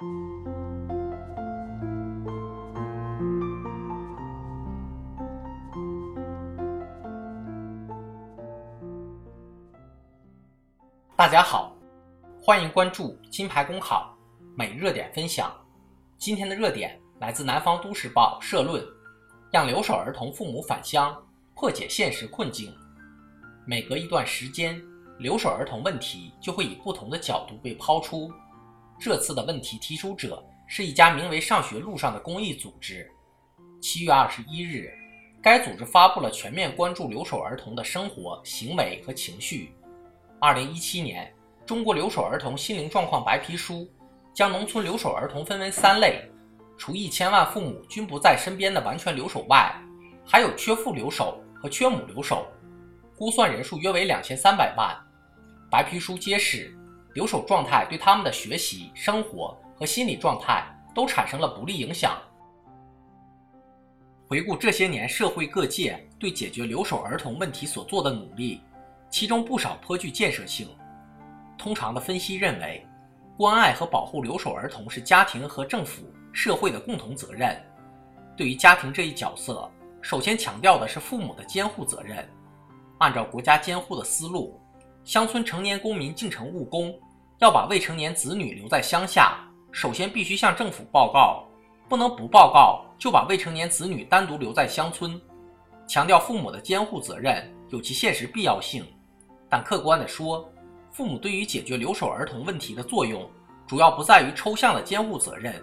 大家好，欢迎关注金牌公考每热点分享。今天的热点来自南方都市报社论：让留守儿童父母返乡，破解现实困境。每隔一段时间，留守儿童问题就会以不同的角度被抛出。这次的问题提出者是一家名为“上学路上”的公益组织。七月二十一日，该组织发布了全面关注留守儿童的生活、行为和情绪。二零一七年，中国留守儿童心灵状况白皮书将农村留守儿童分为三类：除一千万父母均不在身边的完全留守外，还有缺父留守和缺母留守，估算人数约为两千三百万。白皮书揭示，留守状态对他们的学习、生活和心理状态都产生了不利影响。回顾这些年社会各界对解决留守儿童问题所做的努力。其中不少颇具建设性。通常的分析认为，关爱和保护留守儿童是家庭和政府、社会的共同责任。对于家庭这一角色，首先强调的是父母的监护责任。按照国家监护的思路，乡村成年公民进城务工，要把未成年子女留在乡下，首先必须向政府报告，不能不报告就把未成年子女单独留在乡村。强调父母的监护责任有其现实必要性。但客观地说，父母对于解决留守儿童问题的作用，主要不在于抽象的监护责任。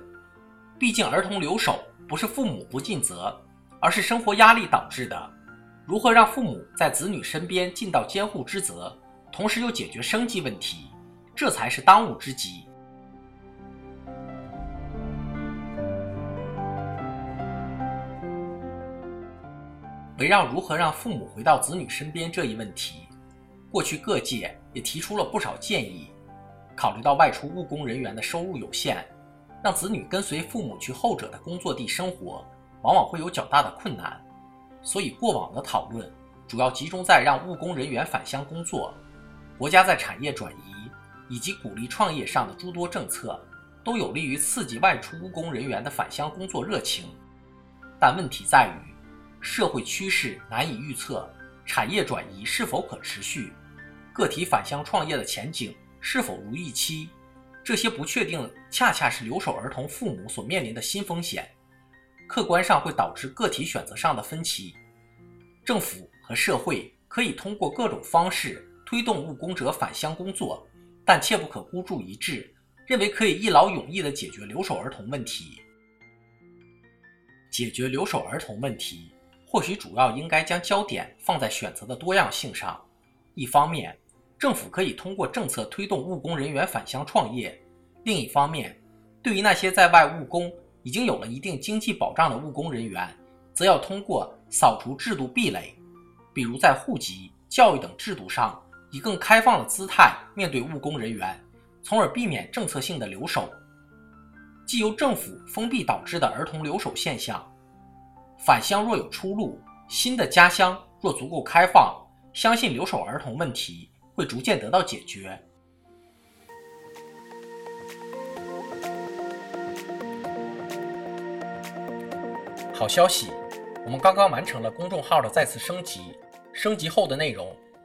毕竟，儿童留守不是父母不尽责，而是生活压力导致的。如何让父母在子女身边尽到监护之责，同时又解决生计问题，这才是当务之急。围绕如何让父母回到子女身边这一问题。过去各界也提出了不少建议，考虑到外出务工人员的收入有限，让子女跟随父母去后者的工作地生活，往往会有较大的困难。所以过往的讨论主要集中在让务工人员返乡工作。国家在产业转移以及鼓励创业上的诸多政策，都有利于刺激外出务工人员的返乡工作热情。但问题在于，社会趋势难以预测。产业转移是否可持续？个体返乡创业的前景是否如预期？这些不确定，恰恰是留守儿童父母所面临的新风险，客观上会导致个体选择上的分歧。政府和社会可以通过各种方式推动务工者返乡工作，但切不可孤注一掷，认为可以一劳永逸地解决留守儿童问题。解决留守儿童问题。或许主要应该将焦点放在选择的多样性上。一方面，政府可以通过政策推动务工人员返乡创业；另一方面，对于那些在外务工已经有了一定经济保障的务工人员，则要通过扫除制度壁垒，比如在户籍、教育等制度上，以更开放的姿态面对务工人员，从而避免政策性的留守，既由政府封闭导致的儿童留守现象。返乡若有出路，新的家乡若足够开放，相信留守儿童问题会逐渐得到解决。好消息，我们刚刚完成了公众号的再次升级，升级后的内容